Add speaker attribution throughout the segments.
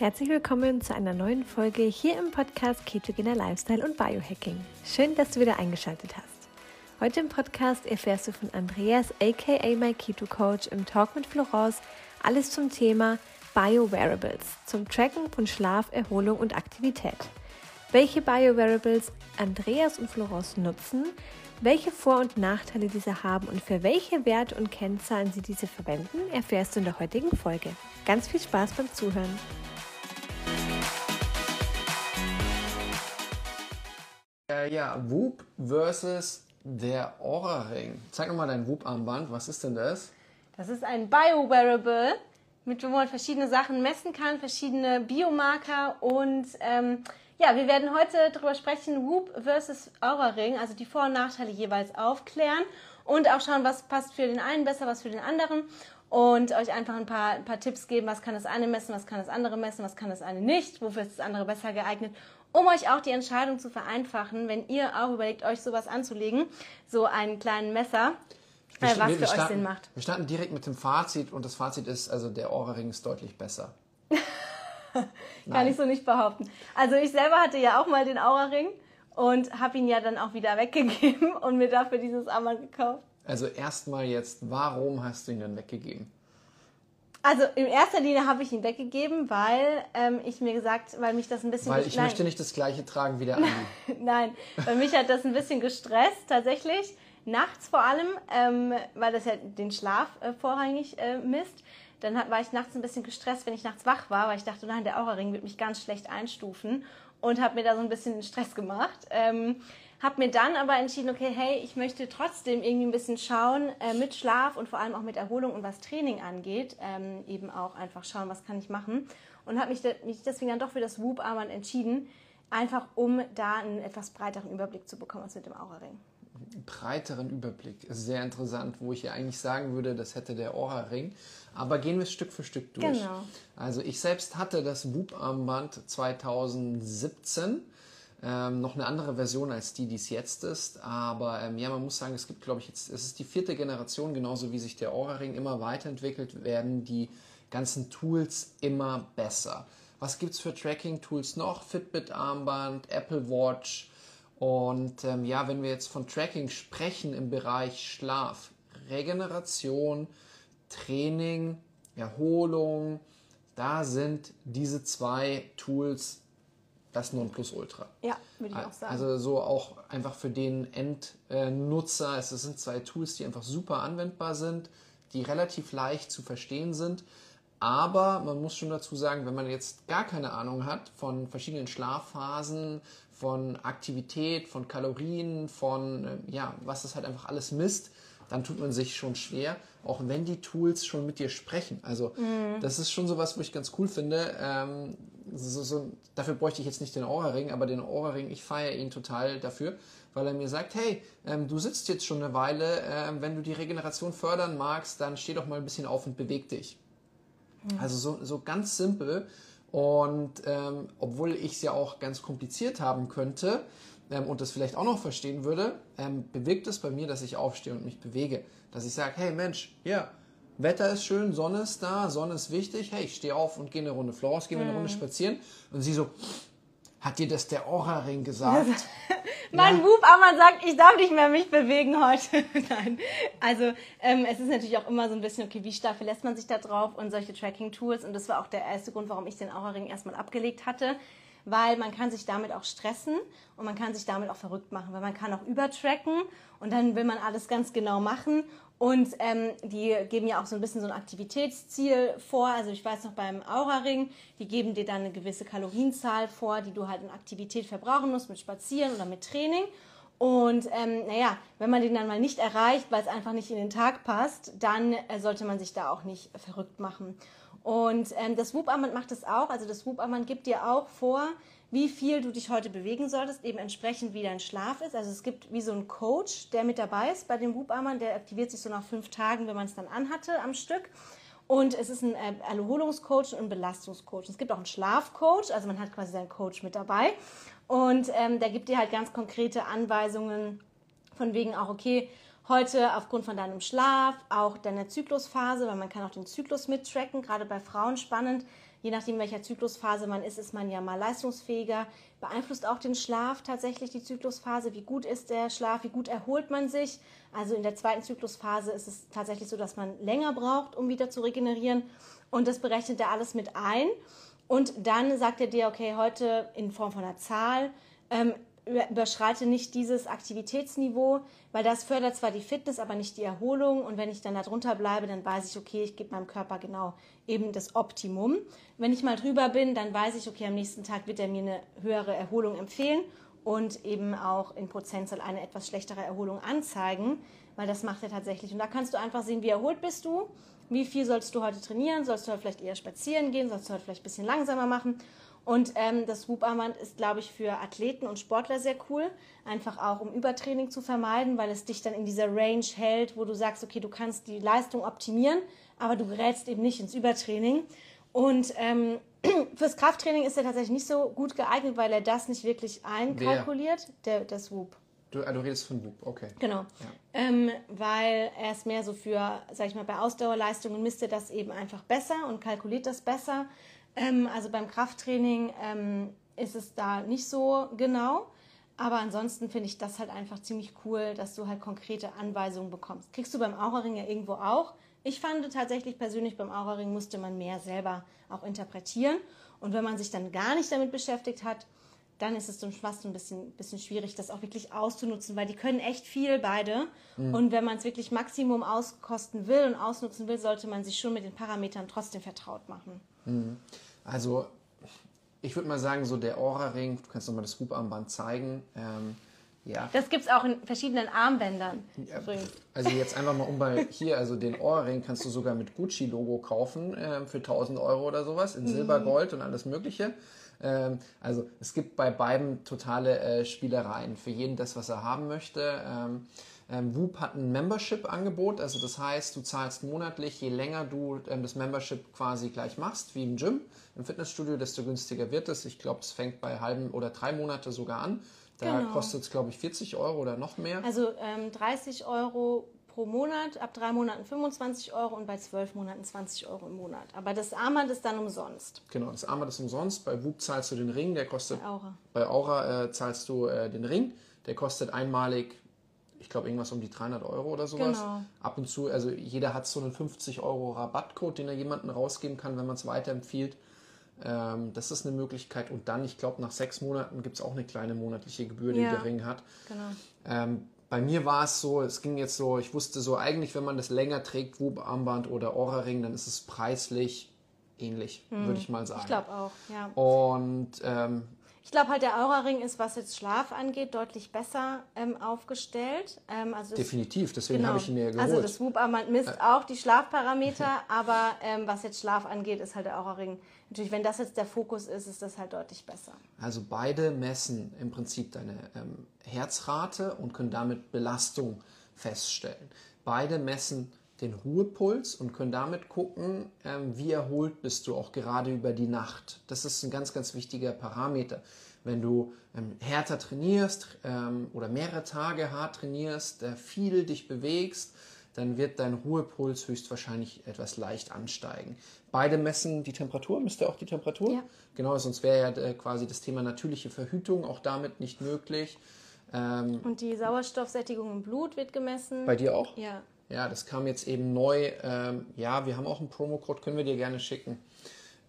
Speaker 1: Herzlich willkommen zu einer neuen Folge hier im Podcast Ketogener Lifestyle und Biohacking. Schön, dass du wieder eingeschaltet hast. Heute im Podcast erfährst du von Andreas aka My Keto Coach im Talk mit Florence alles zum Thema Bio-Wearables, zum Tracken von Schlaf, Erholung und Aktivität. Welche Bio-Wearables Andreas und Florence nutzen, welche Vor- und Nachteile diese haben und für welche Werte und Kennzahlen sie diese verwenden, erfährst du in der heutigen Folge. Ganz viel Spaß beim Zuhören.
Speaker 2: Äh, ja, Whoop versus der Aura-Ring. Zeig nochmal dein Whoop-Armband. Was ist denn das?
Speaker 1: Das ist ein Bio-Wearable, mit dem man verschiedene Sachen messen kann, verschiedene Biomarker und ähm, ja, wir werden heute darüber sprechen, Whoop versus Aura Ring, also die Vor- und Nachteile jeweils aufklären und auch schauen, was passt für den einen besser, was für den anderen und euch einfach ein paar, ein paar Tipps geben, was kann das eine messen, was kann das andere messen, was kann das eine nicht, wofür ist das andere besser geeignet, um euch auch die Entscheidung zu vereinfachen, wenn ihr auch überlegt, euch sowas anzulegen, so einen kleinen Messer, äh, was
Speaker 2: wir,
Speaker 1: für euch
Speaker 2: starten,
Speaker 1: Sinn macht.
Speaker 2: Wir starten direkt mit dem Fazit und das Fazit ist, also der Aura-Ring ist deutlich besser.
Speaker 1: Kann ich so nicht behaupten. Also ich selber hatte ja auch mal den Aura-Ring und habe ihn ja dann auch wieder weggegeben und mir dafür dieses Armband gekauft.
Speaker 2: Also erstmal jetzt, warum hast du ihn denn weggegeben?
Speaker 1: Also in erster Linie habe ich ihn weggegeben, weil ähm, ich mir gesagt, weil mich das ein bisschen
Speaker 2: weil ich nein. möchte nicht das gleiche tragen wie der Andi.
Speaker 1: nein, weil mich hat das ein bisschen gestresst tatsächlich nachts vor allem, ähm, weil das ja den Schlaf äh, vorrangig äh, misst. Dann hat, war ich nachts ein bisschen gestresst, wenn ich nachts wach war, weil ich dachte, nein, der Aura-Ring wird mich ganz schlecht einstufen und habe mir da so ein bisschen Stress gemacht. Ähm, habe mir dann aber entschieden, okay, hey, ich möchte trotzdem irgendwie ein bisschen schauen äh, mit Schlaf und vor allem auch mit Erholung und was Training angeht, ähm, eben auch einfach schauen, was kann ich machen und habe mich, de mich deswegen dann doch für das Whoop-Armband entschieden, einfach um da einen etwas breiteren Überblick zu bekommen als mit dem Aura-Ring
Speaker 2: breiteren Überblick. Ist sehr interessant, wo ich ja eigentlich sagen würde, das hätte der Aura-Ring. Aber gehen wir Stück für Stück durch.
Speaker 1: Genau.
Speaker 2: Also ich selbst hatte das Whoop-Armband 2017. Ähm, noch eine andere Version als die, die es jetzt ist. Aber ähm, ja, man muss sagen, es gibt, glaube ich, jetzt, es ist die vierte Generation, genauso wie sich der Aura-Ring immer weiterentwickelt, werden die ganzen Tools immer besser. Was gibt es für Tracking-Tools noch? Fitbit-Armband, Apple Watch, und ähm, ja, wenn wir jetzt von Tracking sprechen im Bereich Schlaf, Regeneration, Training, Erholung, da sind diese zwei Tools das Nonplusultra.
Speaker 1: Ja, würde ich auch sagen.
Speaker 2: Also so auch einfach für den Endnutzer. Es sind zwei Tools, die einfach super anwendbar sind, die relativ leicht zu verstehen sind. Aber man muss schon dazu sagen, wenn man jetzt gar keine Ahnung hat von verschiedenen Schlafphasen, von Aktivität, von Kalorien, von äh, ja, was das halt einfach alles misst, dann tut man sich schon schwer, auch wenn die Tools schon mit dir sprechen. Also mhm. das ist schon so was, wo ich ganz cool finde. Ähm, so, so, dafür bräuchte ich jetzt nicht den Aura-Ring, aber den Aura-Ring, ich feiere ihn total dafür, weil er mir sagt, hey, ähm, du sitzt jetzt schon eine Weile, ähm, wenn du die Regeneration fördern magst, dann steh doch mal ein bisschen auf und beweg dich. Mhm. Also so, so ganz simpel und ähm, obwohl ich es ja auch ganz kompliziert haben könnte ähm, und das vielleicht auch noch verstehen würde, ähm, bewirkt es bei mir, dass ich aufstehe und mich bewege. Dass ich sage, hey Mensch, ja, Wetter ist schön, Sonne ist da, Sonne ist wichtig, hey, ich stehe auf und gehe eine Runde Florence, gehe mhm. eine Runde spazieren. Und sie so, hat dir das der Aura-Ring gesagt?
Speaker 1: mein ja. aber sagt, ich darf nicht mehr mich bewegen heute. Nein. Also ähm, es ist natürlich auch immer so ein bisschen, okay, wie stark verlässt man sich da drauf und solche Tracking-Tools. Und das war auch der erste Grund, warum ich den Aura-Ring erstmal abgelegt hatte. Weil man kann sich damit auch stressen und man kann sich damit auch verrückt machen, weil man kann auch übertracken und dann will man alles ganz genau machen und ähm, die geben ja auch so ein bisschen so ein Aktivitätsziel vor. Also ich weiß noch beim Aura-Ring, die geben dir dann eine gewisse Kalorienzahl vor, die du halt in Aktivität verbrauchen musst, mit Spazieren oder mit Training. Und ähm, naja, wenn man den dann mal nicht erreicht, weil es einfach nicht in den Tag passt, dann äh, sollte man sich da auch nicht verrückt machen. Und ähm, das Whoop-Armband macht es auch. Also das Whoop-Armband gibt dir auch vor, wie viel du dich heute bewegen solltest, eben entsprechend wie dein Schlaf ist. Also es gibt wie so einen Coach, der mit dabei ist bei dem Whoop-Armband, der aktiviert sich so nach fünf Tagen, wenn man es dann anhatte am Stück. Und es ist ein äh, Erholungscoach und ein Belastungscoach. Es gibt auch einen Schlafcoach, also man hat quasi seinen Coach mit dabei. Und ähm, der gibt dir halt ganz konkrete Anweisungen von wegen auch, okay, heute aufgrund von deinem Schlaf, auch deiner Zyklusphase, weil man kann auch den Zyklus mittracken, gerade bei Frauen spannend, Je nachdem, welcher Zyklusphase man ist, ist man ja mal leistungsfähiger. Beeinflusst auch den Schlaf tatsächlich die Zyklusphase. Wie gut ist der Schlaf? Wie gut erholt man sich? Also in der zweiten Zyklusphase ist es tatsächlich so, dass man länger braucht, um wieder zu regenerieren. Und das berechnet er alles mit ein. Und dann sagt er dir, okay, heute in Form von einer Zahl, ähm, überschreite nicht dieses Aktivitätsniveau, weil das fördert zwar die Fitness, aber nicht die Erholung. Und wenn ich dann da drunter bleibe, dann weiß ich, okay, ich gebe meinem Körper genau eben das Optimum. Wenn ich mal drüber bin, dann weiß ich, okay, am nächsten Tag wird er mir eine höhere Erholung empfehlen und eben auch in Prozentzahl eine etwas schlechtere Erholung anzeigen, weil das macht er tatsächlich. Und da kannst du einfach sehen, wie erholt bist du, wie viel sollst du heute trainieren, sollst du heute vielleicht eher spazieren gehen, sollst du heute vielleicht ein bisschen langsamer machen und ähm, das Whoop-Armband ist, glaube ich, für Athleten und Sportler sehr cool. Einfach auch, um Übertraining zu vermeiden, weil es dich dann in dieser Range hält, wo du sagst, okay, du kannst die Leistung optimieren, aber du gerätst eben nicht ins Übertraining. Und ähm, fürs Krafttraining ist er tatsächlich nicht so gut geeignet, weil er das nicht wirklich einkalkuliert, der, der Swoop.
Speaker 2: Du, ah, du redest von Whoop, okay.
Speaker 1: Genau. Ja. Ähm, weil er ist mehr so für, sag ich mal, bei Ausdauerleistungen misst er das eben einfach besser und kalkuliert das besser. Ähm, also beim Krafttraining ähm, ist es da nicht so genau. Aber ansonsten finde ich das halt einfach ziemlich cool, dass du halt konkrete Anweisungen bekommst. Kriegst du beim Aura-Ring ja irgendwo auch. Ich fand tatsächlich persönlich, beim Aura-Ring musste man mehr selber auch interpretieren. Und wenn man sich dann gar nicht damit beschäftigt hat, dann ist es dann fast ein bisschen, bisschen schwierig, das auch wirklich auszunutzen, weil die können echt viel beide. Mhm. Und wenn man es wirklich Maximum auskosten will und ausnutzen will, sollte man sich schon mit den Parametern trotzdem vertraut machen.
Speaker 2: Mhm. Also ich würde mal sagen, so der Aura-Ring, du kannst nochmal das Hubarmband zeigen. Ähm, ja.
Speaker 1: Das gibt es auch in verschiedenen Armbändern. Ja,
Speaker 2: also jetzt einfach mal um bei hier, also den Ohrring kannst du sogar mit Gucci-Logo kaufen äh, für 1000 Euro oder sowas in Silber, mhm. Gold und alles Mögliche. Ähm, also es gibt bei beiden totale äh, Spielereien. Für jeden das, was er haben möchte. Ähm, ähm, Whoop hat ein Membership-Angebot, also das heißt, du zahlst monatlich, je länger du ähm, das Membership quasi gleich machst, wie im Gym, im Fitnessstudio, desto günstiger wird es. Ich glaube, es fängt bei halben oder drei Monate sogar an. Da genau. kostet es, glaube ich, 40 Euro oder noch mehr.
Speaker 1: Also ähm, 30 Euro pro Monat, ab drei Monaten 25 Euro und bei zwölf Monaten 20 Euro im Monat. Aber das Armband ist dann umsonst.
Speaker 2: Genau, das Armband ist umsonst. Bei Whoop zahlst du den Ring, der kostet.
Speaker 1: Bei Aura.
Speaker 2: Bei Aura äh, zahlst du äh, den Ring, der kostet einmalig ich glaube, irgendwas um die 300 Euro oder sowas. Genau. Ab und zu, also jeder hat so einen 50 Euro Rabattcode, den er jemandem rausgeben kann, wenn man es weiterempfiehlt. Ähm, das ist eine Möglichkeit. Und dann, ich glaube, nach sechs Monaten gibt es auch eine kleine monatliche Gebühr, die ja, der Ring hat. Genau. Ähm, bei mir war es so, es ging jetzt so, ich wusste so, eigentlich, wenn man das länger trägt, Wub-Armband oder Aura-Ring, dann ist es preislich ähnlich, hm. würde ich mal sagen. Ich
Speaker 1: glaube auch, ja.
Speaker 2: Und ähm,
Speaker 1: ich glaube halt, der Aura-Ring ist, was jetzt Schlaf angeht, deutlich besser ähm, aufgestellt. Ähm, also
Speaker 2: Definitiv, deswegen genau. habe ich ihn mir geholt.
Speaker 1: Also das Whoop-Armband misst äh. auch die Schlafparameter, aber ähm, was jetzt Schlaf angeht, ist halt der Aura-Ring. Natürlich, wenn das jetzt der Fokus ist, ist das halt deutlich besser.
Speaker 2: Also beide messen im Prinzip deine ähm, Herzrate und können damit Belastung feststellen. Beide messen den Ruhepuls und können damit gucken, ähm, wie erholt bist du auch gerade über die Nacht. Das ist ein ganz, ganz wichtiger Parameter. Wenn du ähm, härter trainierst ähm, oder mehrere Tage hart trainierst, äh, viel dich bewegst, dann wird dein Ruhepuls höchstwahrscheinlich etwas leicht ansteigen. Beide messen die Temperatur, müsste auch die Temperatur? Ja. Genau, sonst wäre ja äh, quasi das Thema natürliche Verhütung auch damit nicht möglich.
Speaker 1: Und die Sauerstoffsättigung im Blut wird gemessen.
Speaker 2: Bei dir auch?
Speaker 1: Ja.
Speaker 2: Ja, das kam jetzt eben neu. Ähm, ja, wir haben auch einen Promocode, können wir dir gerne schicken.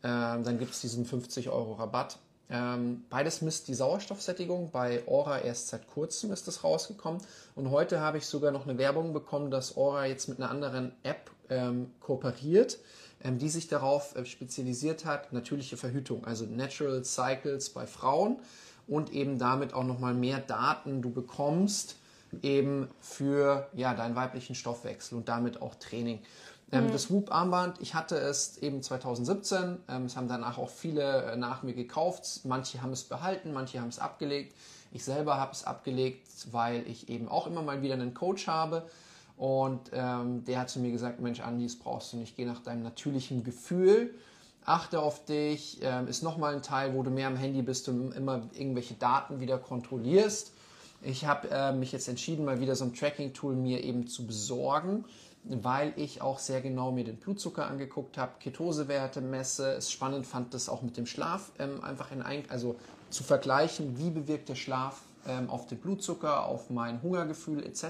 Speaker 2: Ähm, dann gibt es diesen 50 Euro Rabatt. Ähm, beides misst die Sauerstoffsättigung. Bei Aura erst seit kurzem ist das rausgekommen. Und heute habe ich sogar noch eine Werbung bekommen, dass Aura jetzt mit einer anderen App ähm, kooperiert, ähm, die sich darauf äh, spezialisiert hat, natürliche Verhütung, also Natural Cycles bei Frauen und eben damit auch nochmal mehr Daten du bekommst eben für ja, deinen weiblichen Stoffwechsel und damit auch Training. Ähm, mhm. Das Whoop-Armband, ich hatte es eben 2017, ähm, es haben danach auch viele äh, nach mir gekauft, manche haben es behalten, manche haben es abgelegt. Ich selber habe es abgelegt, weil ich eben auch immer mal wieder einen Coach habe und ähm, der hat zu mir gesagt, Mensch Andi, das brauchst du nicht, geh nach deinem natürlichen Gefühl achte auf dich, ähm, ist nochmal ein Teil, wo du mehr am Handy bist und immer irgendwelche Daten wieder kontrollierst. Ich habe äh, mich jetzt entschieden, mal wieder so ein Tracking-Tool mir eben zu besorgen, weil ich auch sehr genau mir den Blutzucker angeguckt habe, Ketosewerte messe, es spannend fand, das auch mit dem Schlaf ähm, einfach in ein, also zu vergleichen, wie bewirkt der Schlaf ähm, auf den Blutzucker, auf mein Hungergefühl etc.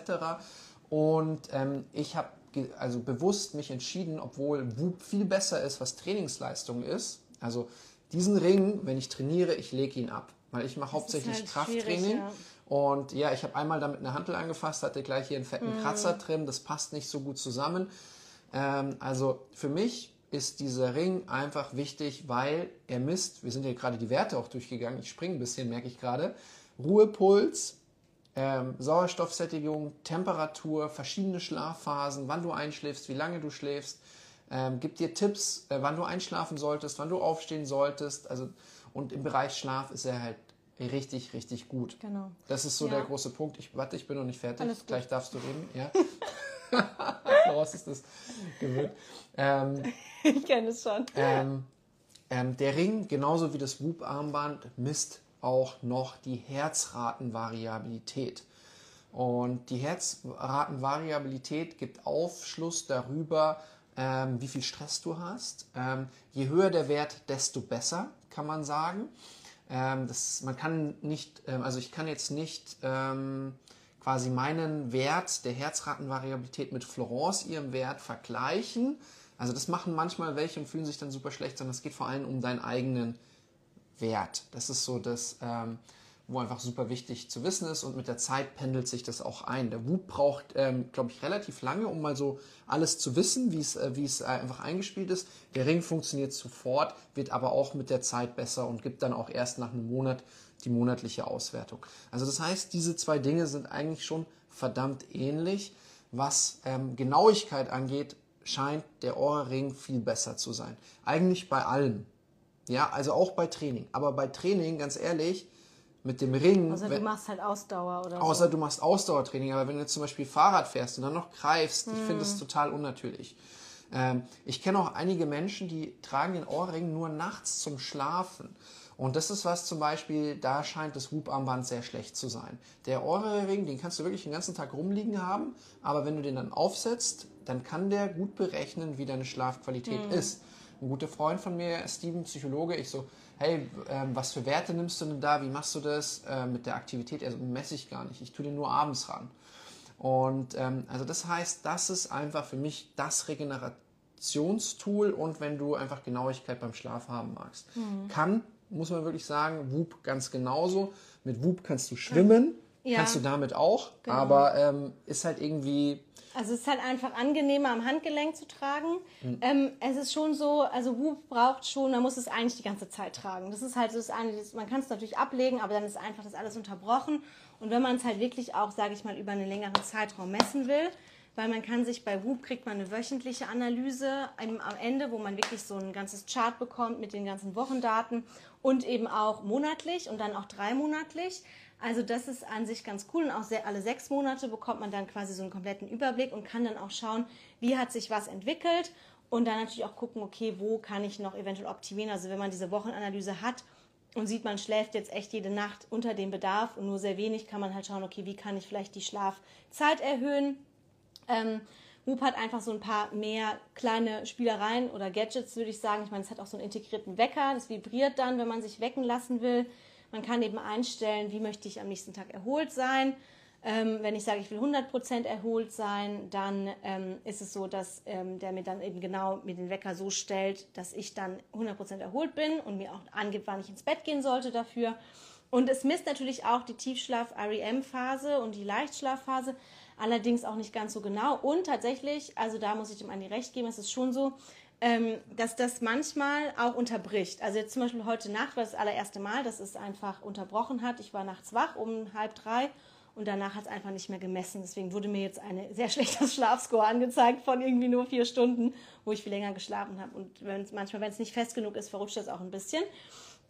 Speaker 2: Und ähm, ich habe also bewusst mich entschieden, obwohl Whoop viel besser ist, was Trainingsleistung ist. Also diesen Ring, wenn ich trainiere, ich lege ihn ab, weil ich mache hauptsächlich halt Krafttraining. Ja. Und ja, ich habe einmal damit eine Hantel angefasst, hatte gleich hier einen fetten mm. Kratzer drin. Das passt nicht so gut zusammen. Ähm, also für mich ist dieser Ring einfach wichtig, weil er misst, wir sind ja gerade die Werte auch durchgegangen, ich springe ein bisschen, merke ich gerade, Ruhepuls, ähm, Sauerstoffsättigung, Temperatur, verschiedene Schlafphasen, wann du einschläfst, wie lange du schläfst, ähm, gibt dir Tipps, äh, wann du einschlafen solltest, wann du aufstehen solltest. Also, und im Bereich Schlaf ist er halt richtig, richtig gut. Genau. Das ist so ja. der große Punkt. Ich warte, ich bin noch nicht fertig. Gleich darfst du reden. Ja. Daraus ist das gewöhnt. Ähm,
Speaker 1: ich kenne es schon.
Speaker 2: Ähm, ähm, der Ring, genauso wie das Whoop-Armband, misst auch noch die Herzratenvariabilität. Und die Herzratenvariabilität gibt Aufschluss darüber, ähm, wie viel Stress du hast. Ähm, je höher der Wert, desto besser, kann man sagen. Ähm, das, man kann nicht, ähm, also ich kann jetzt nicht ähm, quasi meinen Wert der Herzratenvariabilität mit Florence ihrem Wert vergleichen. Also das machen manchmal welche und fühlen sich dann super schlecht, sondern es geht vor allem um deinen eigenen Wert. Das ist so das, ähm, wo einfach super wichtig zu wissen ist und mit der Zeit pendelt sich das auch ein. Der Whoop braucht, ähm, glaube ich, relativ lange, um mal so alles zu wissen, wie es, äh, es äh, einfach eingespielt ist. Der Ring funktioniert sofort, wird aber auch mit der Zeit besser und gibt dann auch erst nach einem Monat die monatliche Auswertung. Also das heißt, diese zwei Dinge sind eigentlich schon verdammt ähnlich. Was ähm, Genauigkeit angeht, scheint der Ohrring viel besser zu sein. Eigentlich bei allem. Ja, also auch bei Training. Aber bei Training, ganz ehrlich, mit dem Ring.
Speaker 1: Außer wenn, du machst halt Ausdauer oder
Speaker 2: Außer so. du machst Ausdauertraining, aber wenn du zum Beispiel Fahrrad fährst und dann noch greifst, hm. ich finde das hm. total unnatürlich. Ähm, ich kenne auch einige Menschen, die tragen den Ohrring nur nachts zum Schlafen. Und das ist was zum Beispiel, da scheint das Hubarmband sehr schlecht zu sein. Der Ohrring, den kannst du wirklich den ganzen Tag rumliegen haben, aber wenn du den dann aufsetzt, dann kann der gut berechnen, wie deine Schlafqualität mhm. ist. Ein guter Freund von mir, Steven, Psychologe, ich so, hey, ähm, was für Werte nimmst du denn da? Wie machst du das äh, mit der Aktivität? Also messe ich gar nicht. Ich tue den nur abends ran. Und ähm, also das heißt, das ist einfach für mich das Regenerationstool und wenn du einfach Genauigkeit beim Schlaf haben magst. Mhm. Kann, muss man wirklich sagen, Whoop ganz genauso. Mit Whoop kannst du schwimmen, ja. Kannst du damit auch, genau. aber ähm, ist halt irgendwie
Speaker 1: also es ist halt einfach angenehmer am Handgelenk zu tragen. Mhm. Ähm, es ist schon so, also Whoop braucht schon, man muss es eigentlich die ganze Zeit tragen. Das ist halt so das eine, man kann es natürlich ablegen, aber dann ist einfach das alles unterbrochen. Und wenn man es halt wirklich auch, sage ich mal, über einen längeren Zeitraum messen will, weil man kann sich bei Whoop kriegt man eine wöchentliche Analyse am Ende, wo man wirklich so ein ganzes Chart bekommt mit den ganzen Wochendaten und eben auch monatlich und dann auch dreimonatlich. Also das ist an sich ganz cool und auch sehr, alle sechs Monate bekommt man dann quasi so einen kompletten Überblick und kann dann auch schauen, wie hat sich was entwickelt und dann natürlich auch gucken, okay, wo kann ich noch eventuell optimieren. Also wenn man diese Wochenanalyse hat und sieht, man schläft jetzt echt jede Nacht unter dem Bedarf und nur sehr wenig, kann man halt schauen, okay, wie kann ich vielleicht die Schlafzeit erhöhen. Ähm, Whoop hat einfach so ein paar mehr kleine Spielereien oder Gadgets, würde ich sagen. Ich meine, es hat auch so einen integrierten Wecker, das vibriert dann, wenn man sich wecken lassen will. Man kann eben einstellen, wie möchte ich am nächsten Tag erholt sein. Ähm, wenn ich sage, ich will 100% erholt sein, dann ähm, ist es so, dass ähm, der mir dann eben genau mir den Wecker so stellt, dass ich dann 100% erholt bin und mir auch angibt, wann ich ins Bett gehen sollte dafür. Und es misst natürlich auch die Tiefschlaf-REM-Phase und die Leichtschlafphase, allerdings auch nicht ganz so genau. Und tatsächlich, also da muss ich dem Andi recht geben, es ist schon so, ähm, dass das manchmal auch unterbricht. Also jetzt zum Beispiel heute Nacht war das allererste Mal, dass es einfach unterbrochen hat. Ich war nachts wach um halb drei und danach hat es einfach nicht mehr gemessen. Deswegen wurde mir jetzt ein sehr schlechter Schlafscore angezeigt von irgendwie nur vier Stunden, wo ich viel länger geschlafen habe. Und wenn's, manchmal, wenn es nicht fest genug ist, verrutscht das auch ein bisschen.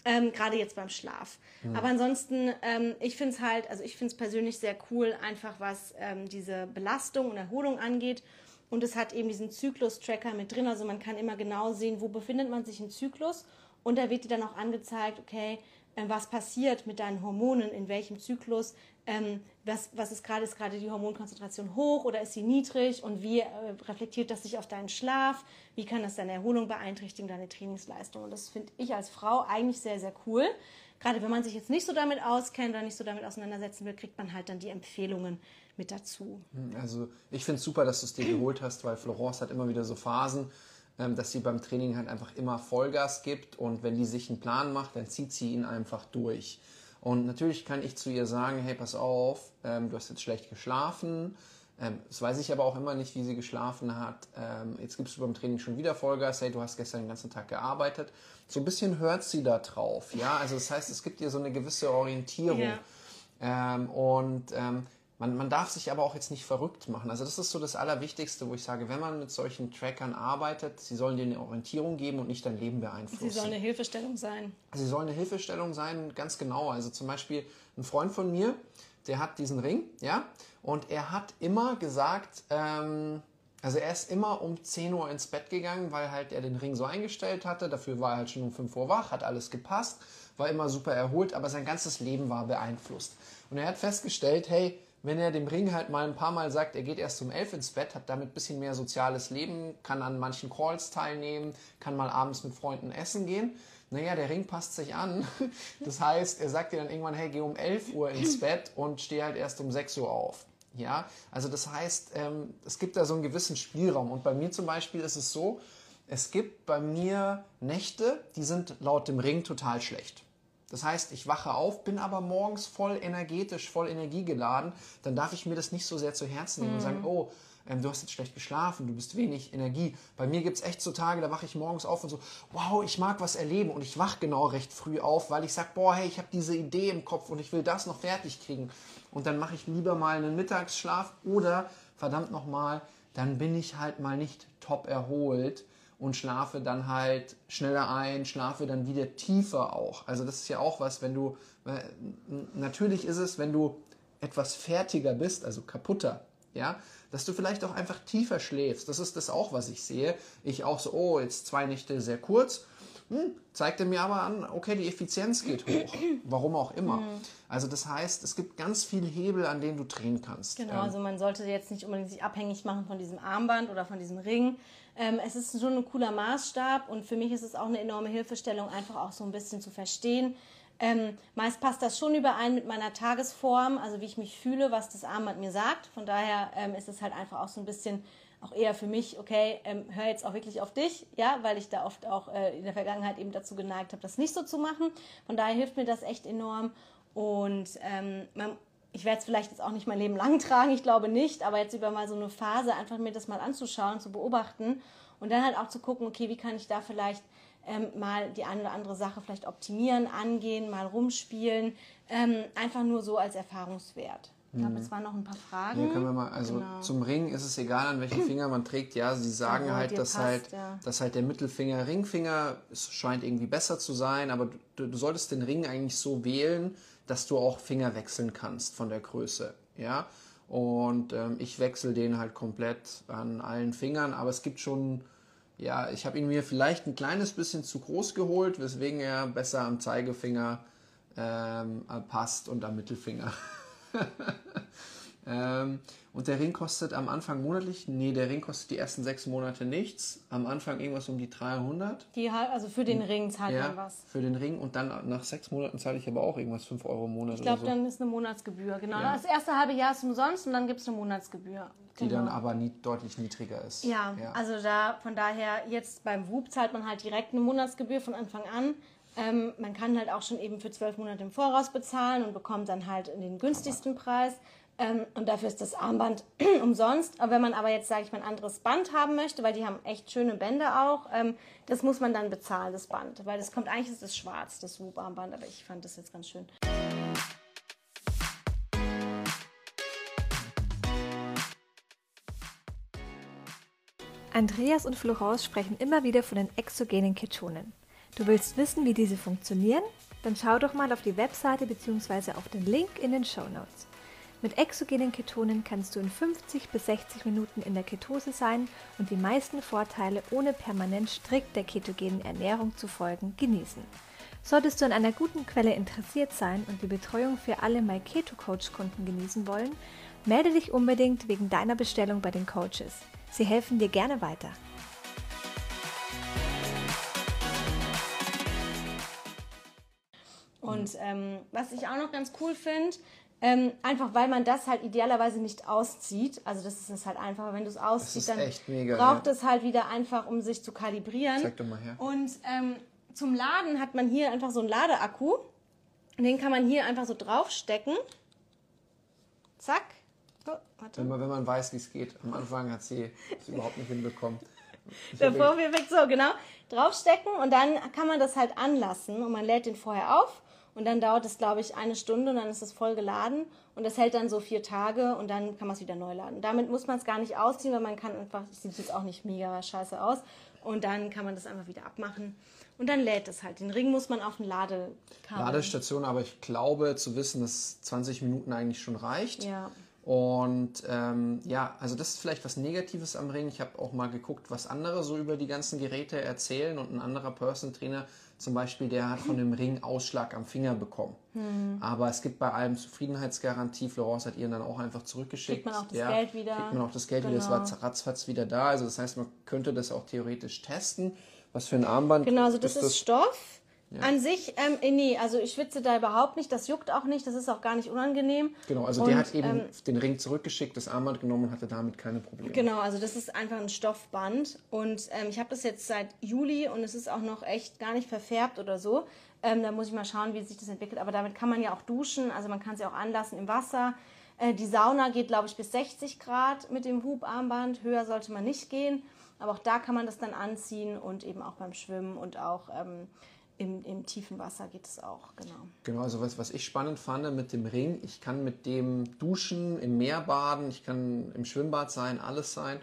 Speaker 1: Ähm, Gerade jetzt beim Schlaf. Mhm. Aber ansonsten, ähm, ich finde es halt, also ich finde es persönlich sehr cool, einfach was ähm, diese Belastung und Erholung angeht. Und es hat eben diesen Zyklus-Tracker mit drin. Also man kann immer genau sehen, wo befindet man sich im Zyklus. Und da wird dir dann auch angezeigt, okay, äh, was passiert mit deinen Hormonen, in welchem Zyklus, ähm, was, was ist gerade, ist gerade die Hormonkonzentration hoch oder ist sie niedrig und wie äh, reflektiert das sich auf deinen Schlaf, wie kann das deine Erholung beeinträchtigen, deine Trainingsleistung. Und das finde ich als Frau eigentlich sehr, sehr cool. Gerade wenn man sich jetzt nicht so damit auskennt oder nicht so damit auseinandersetzen will, kriegt man halt dann die Empfehlungen mit dazu.
Speaker 2: Also ich finde es super, dass du es dir geholt hast, weil Florence hat immer wieder so Phasen, ähm, dass sie beim Training halt einfach immer Vollgas gibt und wenn die sich einen Plan macht, dann zieht sie ihn einfach durch. Und natürlich kann ich zu ihr sagen, hey, pass auf, ähm, du hast jetzt schlecht geschlafen. Ähm, das weiß ich aber auch immer nicht, wie sie geschlafen hat. Jetzt gibst du beim Training schon wieder Vollgas. Hey, du hast gestern den ganzen Tag gearbeitet. So ein bisschen hört sie da drauf. Ja, also das heißt, es gibt ihr so eine gewisse Orientierung. Ja. Und man, man darf sich aber auch jetzt nicht verrückt machen. Also das ist so das Allerwichtigste, wo ich sage, wenn man mit solchen Trackern arbeitet, sie sollen dir eine Orientierung geben und nicht dein Leben beeinflussen.
Speaker 1: Sie sollen eine Hilfestellung sein.
Speaker 2: Sie sollen eine Hilfestellung sein, ganz genau. Also zum Beispiel ein Freund von mir, der hat diesen Ring, ja, und er hat immer gesagt, ähm, also er ist immer um 10 Uhr ins Bett gegangen, weil halt er den Ring so eingestellt hatte. Dafür war er halt schon um 5 Uhr wach, hat alles gepasst, war immer super erholt, aber sein ganzes Leben war beeinflusst. Und er hat festgestellt, hey, wenn er dem Ring halt mal ein paar Mal sagt, er geht erst um elf ins Bett, hat damit ein bisschen mehr soziales Leben, kann an manchen Calls teilnehmen, kann mal abends mit Freunden essen gehen. Naja, der Ring passt sich an. Das heißt, er sagt dir dann irgendwann, hey, geh um 11 Uhr ins Bett und steh halt erst um 6 Uhr auf. Ja, also das heißt, ähm, es gibt da so einen gewissen Spielraum. Und bei mir zum Beispiel ist es so, es gibt bei mir Nächte, die sind laut dem Ring total schlecht. Das heißt, ich wache auf, bin aber morgens voll energetisch, voll energiegeladen. Dann darf ich mir das nicht so sehr zu Herzen nehmen mhm. und sagen, mhm. oh, ähm, du hast jetzt schlecht geschlafen, du bist wenig Energie. Bei mir gibt es echt so Tage, da wache ich morgens auf und so, wow, ich mag was erleben. Und ich wache genau recht früh auf, weil ich sage, boah, hey, ich habe diese Idee im Kopf und ich will das noch fertig kriegen. Und dann mache ich lieber mal einen Mittagsschlaf oder, verdammt nochmal, dann bin ich halt mal nicht top erholt und schlafe dann halt schneller ein, schlafe dann wieder tiefer auch. Also das ist ja auch was, wenn du, natürlich ist es, wenn du etwas fertiger bist, also kaputter, ja, dass du vielleicht auch einfach tiefer schläfst. Das ist das auch, was ich sehe. Ich auch so, oh, jetzt zwei Nächte sehr kurz. Hm, zeigte mir aber an, okay, die Effizienz geht hoch. Warum auch immer. Mhm. Also das heißt, es gibt ganz viele Hebel, an denen du drehen kannst.
Speaker 1: Genau, ähm, also man sollte jetzt nicht unbedingt sich abhängig machen von diesem Armband oder von diesem Ring. Ähm, es ist schon ein cooler Maßstab und für mich ist es auch eine enorme Hilfestellung, einfach auch so ein bisschen zu verstehen. Ähm, meist passt das schon überein mit meiner Tagesform, also wie ich mich fühle, was das Armband mir sagt. Von daher ähm, ist es halt einfach auch so ein bisschen auch eher für mich, okay, ähm, hör jetzt auch wirklich auf dich, ja, weil ich da oft auch äh, in der Vergangenheit eben dazu geneigt habe, das nicht so zu machen. Von daher hilft mir das echt enorm. Und ähm, ich werde es vielleicht jetzt auch nicht mein Leben lang tragen, ich glaube nicht, aber jetzt über mal so eine Phase einfach mir das mal anzuschauen, zu beobachten und dann halt auch zu gucken, okay, wie kann ich da vielleicht ähm, mal die eine oder andere Sache vielleicht optimieren, angehen, mal rumspielen, ähm, einfach nur so als Erfahrungswert. Ich glaube, es waren noch ein paar Fragen.
Speaker 2: Hier können wir mal, also genau. zum Ring ist es egal, an welchen Finger man trägt. Ja, sie sagen ja, halt, dass passt, halt, ja. dass halt der Mittelfinger, Ringfinger, es scheint irgendwie besser zu sein, aber du, du solltest den Ring eigentlich so wählen, dass du auch Finger wechseln kannst von der Größe. Ja, und ähm, ich wechsle den halt komplett an allen Fingern, aber es gibt schon, ja, ich habe ihn mir vielleicht ein kleines bisschen zu groß geholt, weswegen er besser am Zeigefinger ähm, passt und am Mittelfinger. ähm, und der Ring kostet am Anfang monatlich, nee, der Ring kostet die ersten sechs Monate nichts. Am Anfang irgendwas um die 300.
Speaker 1: Die, also für den Ring zahlt ja, man was.
Speaker 2: Für den Ring und dann nach sechs Monaten zahle ich aber auch irgendwas 5 Euro im Monat.
Speaker 1: Ich glaube, so. dann ist eine Monatsgebühr, genau. Ja. Das erste halbe Jahr ist umsonst und dann gibt es eine Monatsgebühr.
Speaker 2: Die genau. dann aber nie, deutlich niedriger ist.
Speaker 1: Ja, ja, also da von daher jetzt beim WUP zahlt man halt direkt eine Monatsgebühr von Anfang an. Ähm, man kann halt auch schon eben für zwölf Monate im Voraus bezahlen und bekommt dann halt den günstigsten Preis. Ähm, und dafür ist das Armband umsonst. Aber wenn man aber jetzt, sage ich mal, ein anderes Band haben möchte, weil die haben echt schöne Bänder auch, ähm, das muss man dann bezahlen, das Band. Weil das kommt eigentlich, ist das schwarz, das Swoop-Armband, aber ich fand das jetzt ganz schön.
Speaker 3: Andreas und Florence sprechen immer wieder von den exogenen Ketonen. Du willst wissen, wie diese funktionieren? Dann schau doch mal auf die Webseite bzw. auf den Link in den Show Notes. Mit exogenen Ketonen kannst du in 50 bis 60 Minuten in der Ketose sein und die meisten Vorteile ohne permanent strikt der ketogenen Ernährung zu folgen genießen. Solltest du an einer guten Quelle interessiert sein und die Betreuung für alle MyKeto Coach Kunden genießen wollen, melde dich unbedingt wegen deiner Bestellung bei den Coaches. Sie helfen dir gerne weiter.
Speaker 1: Und ähm, was ich auch noch ganz cool finde, ähm, einfach weil man das halt idealerweise nicht auszieht. Also das ist es halt einfach, wenn du es ausziehst, dann
Speaker 2: mega,
Speaker 1: braucht
Speaker 2: ja.
Speaker 1: es halt wieder einfach, um sich zu kalibrieren.
Speaker 2: Zeig doch mal her.
Speaker 1: Und ähm, zum Laden hat man hier einfach so einen Ladeakku. Den kann man hier einfach so draufstecken. Zack. Oh, warte.
Speaker 2: Wenn man, wenn man weiß, wie es geht. Am Anfang hat sie es überhaupt nicht hinbekommen. Ich
Speaker 1: Der
Speaker 2: hab-
Speaker 1: Vorführeffekt, so genau. Draufstecken und dann kann man das halt anlassen und man lädt den vorher auf und dann dauert es, glaube ich, eine Stunde und dann ist es voll geladen und das hält dann so vier Tage und dann kann man es wieder neu laden. Damit muss man es gar nicht ausziehen, weil man kann einfach, es sieht jetzt auch nicht mega scheiße aus und dann kann man das einfach wieder abmachen und dann lädt es halt. Den Ring muss man auf den Ladekabel.
Speaker 2: Ladestation, aber ich glaube zu wissen, dass 20 Minuten eigentlich schon reicht.
Speaker 1: Ja.
Speaker 2: Und ähm, ja, also das ist vielleicht was Negatives am Ring. Ich habe auch mal geguckt, was andere so über die ganzen Geräte erzählen. Und ein anderer Person Trainer zum Beispiel, der hat von dem Ring Ausschlag am Finger bekommen.
Speaker 1: Hm.
Speaker 2: Aber es gibt bei allem Zufriedenheitsgarantie. Florence hat ihren dann auch einfach zurückgeschickt.
Speaker 1: Kriegt man auch das Geld wieder.
Speaker 2: Kriegt man auch das Geld wieder.
Speaker 1: Genau.
Speaker 2: Das war ratzfatz wieder da. Also das heißt, man könnte das auch theoretisch testen. Was für ein Armband
Speaker 1: Genau, also das ist,
Speaker 2: das?
Speaker 1: Stoff. An sich, ähm, eh, nee, also ich schwitze da überhaupt nicht, das juckt auch nicht, das ist auch gar nicht unangenehm.
Speaker 2: Genau, also
Speaker 1: Und,
Speaker 2: der hat eben
Speaker 1: ähm,
Speaker 2: den Ring zurückgeschickt, das Armband genommen und hatte damit keine Probleme.
Speaker 1: Genau, also das ist einfach ein Stoffband und ähm, ich habe das jetzt seit Juli und es ist auch noch echt gar nicht verfärbt oder so. Ähm, da muss ich mal schauen, wie sich das entwickelt. Aber damit kann man ja auch duschen, also man kann es ja auch anlassen im Wasser. Äh, die Sauna geht, glaube ich, bis 60 Grad mit dem Hubarmband. Höher sollte man nicht gehen. Aber auch da kann man das dann anziehen und eben auch beim Schwimmen und auch ähm, im, im tiefen Wasser geht es auch, genau.
Speaker 2: Genau, also was, was ich spannend fand mit dem Ring, ich kann mit dem duschen, im Meer baden, ich kann im Schwimmbad sein, alles sein.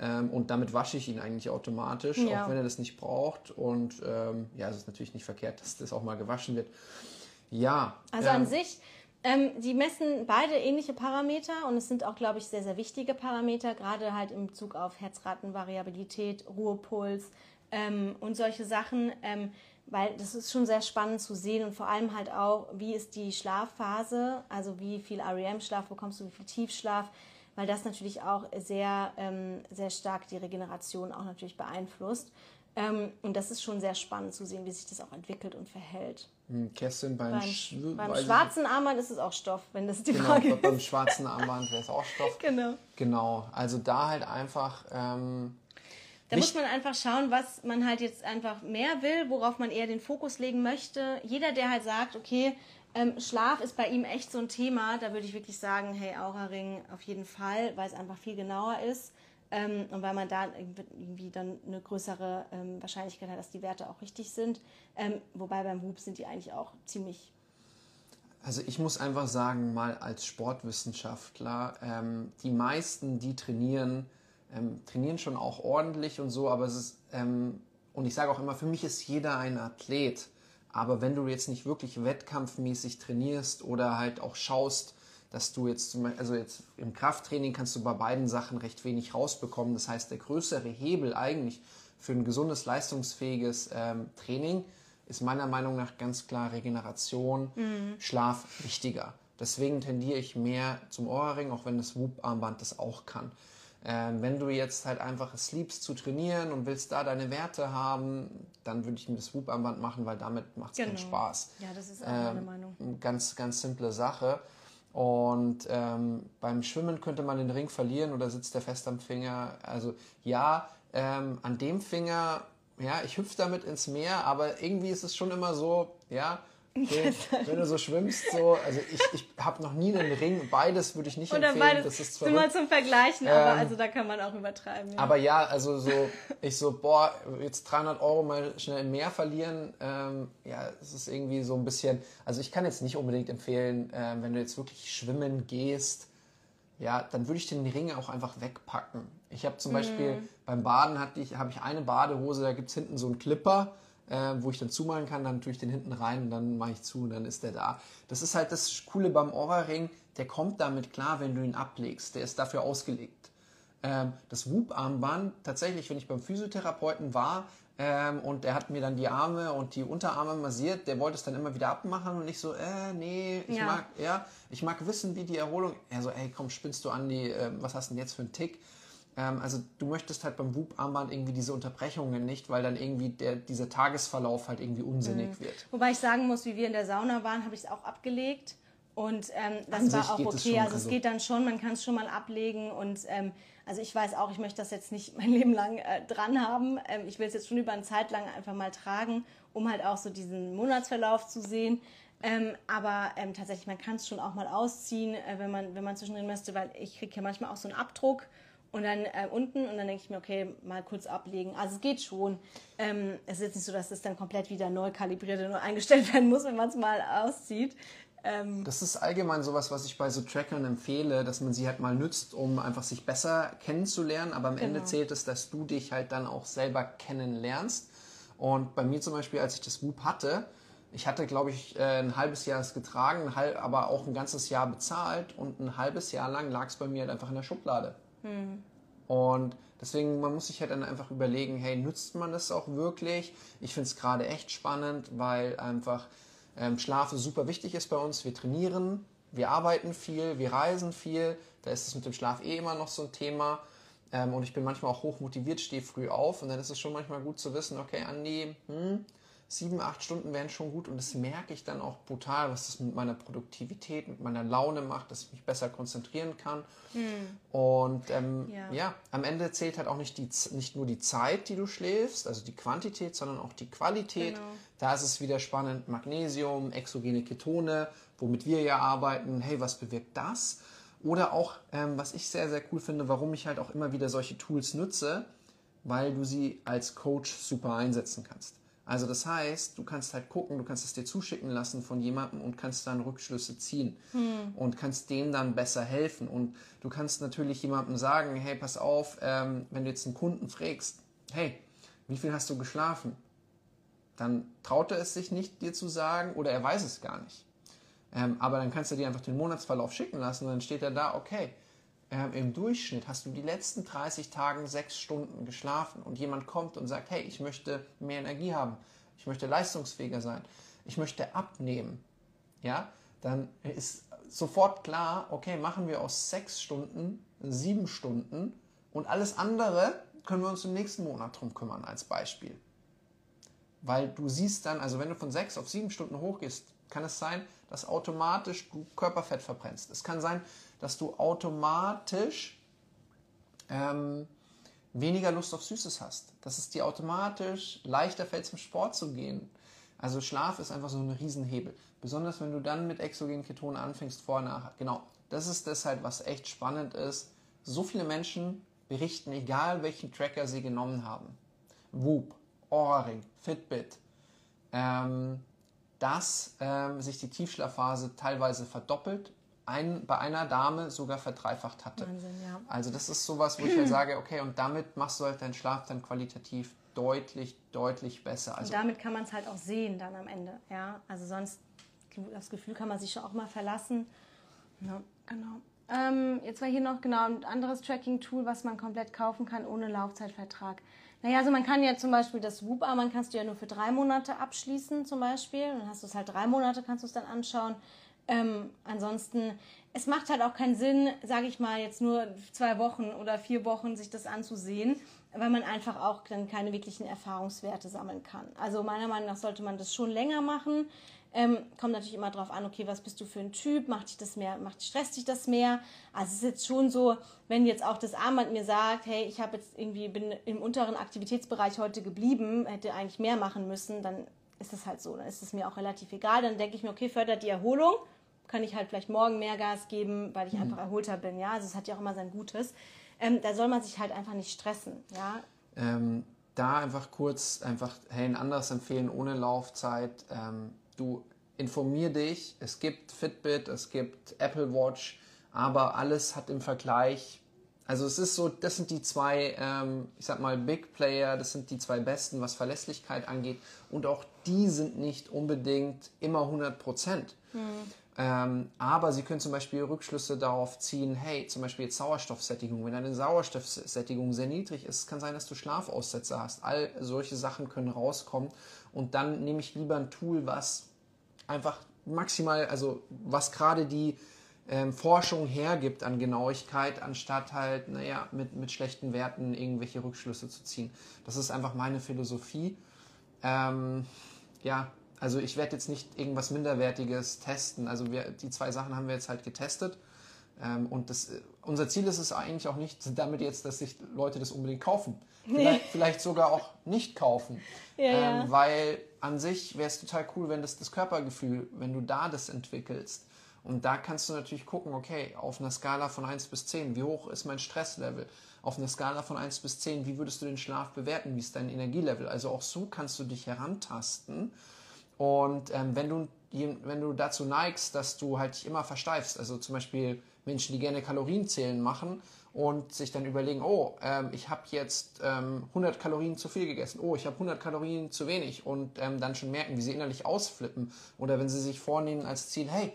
Speaker 2: Ähm, und damit wasche ich ihn eigentlich automatisch,
Speaker 1: Ja.
Speaker 2: auch wenn er das nicht braucht. Und ähm, ja, es ist natürlich nicht verkehrt, dass das auch mal gewaschen wird. Ja.
Speaker 1: Also
Speaker 2: ähm,
Speaker 1: an sich, ähm, die messen beide ähnliche Parameter und es sind auch, glaube ich, sehr, sehr wichtige Parameter, gerade halt im Bezug auf Herzratenvariabilität, Ruhepuls ähm, und solche Sachen, ähm, weil das ist schon sehr spannend zu sehen und vor allem halt auch, wie ist die Schlafphase, also wie viel REM-Schlaf bekommst du, wie viel Tiefschlaf, weil das natürlich auch sehr, ähm, sehr stark die Regeneration auch natürlich beeinflusst. Ähm, und das ist schon sehr spannend zu sehen, wie sich das auch entwickelt und verhält.
Speaker 2: hm, Kerstin, beim,
Speaker 1: Beim,
Speaker 2: Schw-
Speaker 1: beim schwarzen Armband ist es auch Stoff, wenn das die
Speaker 2: nicht.
Speaker 1: Frage
Speaker 2: Genau,
Speaker 1: ist.
Speaker 2: beim schwarzen Armband wäre es auch Stoff.
Speaker 1: Genau.
Speaker 2: Genau, also da halt einfach. Ähm,
Speaker 1: Da
Speaker 2: Nicht-
Speaker 1: muss man einfach schauen, was man halt jetzt einfach mehr will, worauf man eher den Fokus legen möchte. Jeder, der halt sagt, okay, ähm, Schlaf ist bei ihm echt so ein Thema, da würde ich wirklich sagen, hey, Aura-Ring auf jeden Fall, weil es einfach viel genauer ist ähm, und weil man da irgendwie dann eine größere ähm, Wahrscheinlichkeit hat, dass die Werte auch richtig sind. Ähm, wobei beim Whoop sind die eigentlich auch ziemlich
Speaker 2: Also ich muss einfach sagen, mal als Sportwissenschaftler, ähm, die meisten, die trainieren, ähm, trainieren schon auch ordentlich und so, aber es ist, ähm, und ich sage auch immer, für mich ist jeder ein Athlet. Aber wenn du jetzt nicht wirklich wettkampfmäßig trainierst oder halt auch schaust, dass du jetzt zum Beispiel, also jetzt im Krafttraining kannst du bei beiden Sachen recht wenig rausbekommen. Das heißt, der größere Hebel eigentlich für ein gesundes, leistungsfähiges ähm, Training ist meiner Meinung nach ganz klar Regeneration, Schlaf wichtiger. Deswegen tendiere ich mehr zum Ohrring, auch wenn das Whoop-Armband das auch kann. Ähm, wenn du jetzt halt einfach es liebst zu trainieren und willst da deine Werte haben, dann würde ich mir das Whoop-Armband machen, weil damit macht es keinen
Speaker 1: Genau.
Speaker 2: Spaß.
Speaker 1: Ja, das ist auch meine
Speaker 2: Ähm,
Speaker 1: Meinung.
Speaker 2: Ganz, ganz simple Sache. Und ähm, beim Schwimmen könnte man den Ring verlieren oder sitzt der fest am Finger. Also ja, ähm, an dem Finger, ja, ich hüpfe damit ins Meer, aber irgendwie ist es schon immer so, ja, okay, wenn du so schwimmst, so, also ich, ich habe noch nie einen Ring, beides würde ich nicht
Speaker 1: Oder
Speaker 2: empfehlen,
Speaker 1: beides,
Speaker 2: das ist
Speaker 1: mal
Speaker 2: verrückt.
Speaker 1: zum Vergleichen, aber
Speaker 2: Ähm,
Speaker 1: also da kann man auch übertreiben. Ja.
Speaker 2: Aber ja, also so, ich so, boah, jetzt 300 Euro mal schnell im Meer verlieren, ähm, ja, es ist irgendwie so ein bisschen, also ich kann jetzt nicht unbedingt empfehlen, ähm, wenn du jetzt wirklich schwimmen gehst, ja, dann würde ich den Ring auch einfach wegpacken. Ich habe zum Beispiel beim Baden hatte ich, habe ich eine Badehose, da gibt es hinten so einen Clipper, äh, wo ich dann zumachen kann, dann tue ich den hinten rein und dann mache ich zu und dann ist der da. Das ist halt das Coole beim Aura-Ring, der kommt damit klar, wenn du ihn ablegst. Der ist dafür ausgelegt. Ähm, das Whoop-Armband, tatsächlich, wenn ich beim Physiotherapeuten war, ähm, und der hat mir dann die Arme und die Unterarme massiert. Der wollte es dann immer wieder abmachen und ich so, äh, nee, ich
Speaker 1: Ja.
Speaker 2: mag, ja, ich mag wissen, wie die Erholung. Er so, ey, komm, spinnst du an die, äh, was hast du denn jetzt für einen Tick? Ähm, also du möchtest halt beim Whoop-Armband irgendwie diese Unterbrechungen nicht, weil dann irgendwie der, dieser Tagesverlauf halt irgendwie unsinnig
Speaker 1: Mhm.
Speaker 2: wird.
Speaker 1: Wobei ich sagen muss, wie wir in der Sauna waren, habe ich es auch abgelegt. Und ähm, das
Speaker 2: An
Speaker 1: war auch
Speaker 2: es
Speaker 1: okay. also,
Speaker 2: also-
Speaker 1: es geht dann schon, man kann es schon mal ablegen. Und ähm, also ich weiß auch, ich möchte das jetzt nicht mein Leben lang äh, dran haben. Ähm, ich will es jetzt schon über eine Zeit lang einfach mal tragen, um halt auch so diesen Monatsverlauf zu sehen. Ähm, aber ähm, tatsächlich, man kann es schon auch mal ausziehen, äh, wenn man wenn man zwischendrin möchte, weil ich kriege ja manchmal auch so einen Abdruck und dann äh, unten und dann denke ich mir, okay, mal kurz ablegen. Also es geht schon. Ähm, es ist jetzt nicht so, dass es dann komplett wieder neu kalibriert und neu eingestellt werden muss, wenn man es mal auszieht. Ähm,
Speaker 2: Das ist allgemein sowas, was ich bei so Trackern empfehle, dass man sie halt mal nützt, um einfach sich besser kennenzulernen. Aber am Ende
Speaker 1: Genau.
Speaker 2: zählt es, dass du dich halt dann auch selber kennenlernst. Und bei mir zum Beispiel, als ich das Whoop hatte, ich hatte, glaube ich, äh, ein halbes Jahr es getragen, aber auch ein ganzes Jahr bezahlt und ein halbes Jahr lang lag es bei mir halt einfach in der Schublade. Und deswegen, man muss sich halt dann einfach überlegen, hey, nützt man das auch wirklich? Ich finde es gerade echt spannend, weil einfach ähm, Schlaf super wichtig ist bei uns. Wir trainieren, wir arbeiten viel, wir reisen viel. Da ist es mit dem Schlaf eh immer noch so ein Thema. Ähm, und ich bin manchmal auch hoch motiviert, stehe früh auf. Und dann ist es schon manchmal gut zu wissen, okay, Andi, hm, sieben, acht Stunden wären schon gut. Und das merke ich dann auch brutal, was das mit meiner Produktivität, mit meiner Laune macht, dass ich mich besser konzentrieren kann. Und ähm,
Speaker 1: Ja.
Speaker 2: ja. am Ende zählt halt auch nicht, die, nicht nur die Zeit, die du schläfst, also die Quantität, sondern auch die Qualität.
Speaker 1: Genau.
Speaker 2: Da ist es wieder spannend, Magnesium, exogene Ketone, womit wir ja arbeiten. Hey, was bewirkt das? Oder auch, ähm, was ich sehr, sehr cool finde, warum ich halt auch immer wieder solche Tools nutze, weil du sie als Coach super einsetzen kannst. Also das heißt, du kannst halt gucken, du kannst es dir zuschicken lassen von jemandem und kannst dann Rückschlüsse ziehen und kannst dem dann besser helfen. Und du kannst natürlich jemandem sagen, hey, pass auf, ähm, wenn du jetzt einen Kunden fragst, hey, wie viel hast du geschlafen? Dann traut er es sich nicht, dir zu sagen oder er weiß es gar nicht. Ähm, aber dann kannst du dir einfach den Monatsverlauf schicken lassen und dann steht er da, okay, ähm, im Durchschnitt hast du die letzten 30 Tagen sechs Stunden geschlafen und jemand kommt und sagt, hey, ich möchte mehr Energie haben, ich möchte leistungsfähiger sein, ich möchte abnehmen, ja, dann ist sofort klar, okay, machen wir aus sechs Stunden sieben Stunden und alles andere können wir uns im nächsten Monat drum kümmern als Beispiel. Weil du siehst dann, also wenn du von sechs auf sieben Stunden hochgehst, kann es sein, dass automatisch du Körperfett verbrennst. Es kann sein, dass du automatisch ähm, weniger Lust auf Süßes hast. Dass es dir automatisch leichter fällt, zum Sport zu gehen. Also Schlaf ist einfach so ein Riesenhebel. Besonders wenn du dann mit exogenen Ketonen anfängst, vor, nach. Genau, das ist das halt, was echt spannend ist. So viele Menschen berichten, egal welchen Tracker sie genommen haben. Whoop, Ohrring, Fitbit, ähm, dass ähm, sich die Tiefschlafphase teilweise verdoppelt, ein, bei einer Dame sogar verdreifacht hatte.
Speaker 1: Wahnsinn, ja.
Speaker 2: Also das ist sowas, wo ich halt sage, okay, und damit machst du halt deinen Schlaf dann qualitativ deutlich, deutlich besser. Also
Speaker 1: Und damit kann man es halt auch sehen dann am Ende. Ja, also sonst das Gefühl kann man sich schon auch mal verlassen. Ja, genau. Ähm, jetzt war hier noch genau ein anderes Tracking-Tool, was man komplett kaufen kann ohne Laufzeitvertrag. Naja, also man kann ja zum Beispiel das Whoop, man kannst du ja nur für drei Monate abschließen zum Beispiel. Dann hast du es halt drei Monate, kannst du es dann anschauen. Ähm, ansonsten, es macht halt auch keinen Sinn, sage ich mal, jetzt nur zwei Wochen oder vier Wochen sich das anzusehen, weil man einfach auch dann keine wirklichen Erfahrungswerte sammeln kann. Also meiner Meinung nach sollte man das schon länger machen. Ähm, kommt natürlich immer drauf an, okay, was bist du für ein Typ? Macht dich das mehr, macht stresst dich das mehr? Also es ist jetzt schon so, wenn jetzt auch das Armband mir sagt, hey, ich habe jetzt irgendwie bin im unteren Aktivitätsbereich heute geblieben, hätte eigentlich mehr machen müssen, dann ist das halt so. Dann ist es mir auch relativ egal. Dann denke ich mir, okay, fördert die Erholung, kann ich halt vielleicht morgen mehr Gas geben, weil ich einfach erholter bin. Ja, also es hat ja auch immer sein Gutes. Ähm, da soll man sich halt einfach nicht stressen. Ja,
Speaker 2: ähm, da einfach kurz, einfach, hey, ein anderes empfehlen ohne Laufzeit. Ähm, du informier dich. Es gibt Fitbit, es gibt Apple Watch, aber alles hat im Vergleich. Also es ist so, das sind die zwei, ähm, ich sag mal, Big Player, das sind die zwei besten, was Verlässlichkeit angeht. Und auch die sind nicht unbedingt immer 100 Prozent. Ähm, aber Sie können zum Beispiel Rückschlüsse darauf ziehen, hey, zum Beispiel jetzt Sauerstoffsättigung. Wenn deine Sauerstoffsättigung sehr niedrig ist, kann sein, dass du Schlafaussätze hast. All solche Sachen können rauskommen. Und dann nehme ich lieber ein Tool, was einfach maximal, also was gerade die ähm, Forschung hergibt an Genauigkeit, anstatt halt, naja, mit, mit schlechten Werten irgendwelche Rückschlüsse zu ziehen. Das ist einfach meine Philosophie. Ähm, ja, also ich werde jetzt nicht irgendwas Minderwertiges testen. Also wir, die zwei Sachen haben wir jetzt halt getestet. Ähm, und das, unser Ziel ist es eigentlich auch nicht damit jetzt, dass sich Leute das unbedingt kaufen. Vielleicht, vielleicht sogar auch nicht kaufen. Ja, ähm, ja. Weil an sich wäre es total cool, wenn das das Körpergefühl, wenn du da das entwickelst. Und da kannst du natürlich gucken, okay, auf einer Skala von 1 bis 10, wie hoch ist mein Stresslevel? Auf einer Skala von 1 bis 10, wie würdest du den Schlaf bewerten? Wie ist dein Energielevel? Also auch so kannst du dich herantasten. Und ähm, wenn, du, wenn du dazu neigst, dass du halt dich immer versteifst, also zum Beispiel Menschen, die gerne Kalorienzählen machen und sich dann überlegen, oh, ähm, ich habe jetzt ähm, 100 Kalorien zu viel gegessen, oh, ich habe 100 Kalorien zu wenig und ähm, dann schon merken, wie sie innerlich ausflippen. Oder wenn sie sich vornehmen als Ziel, hey,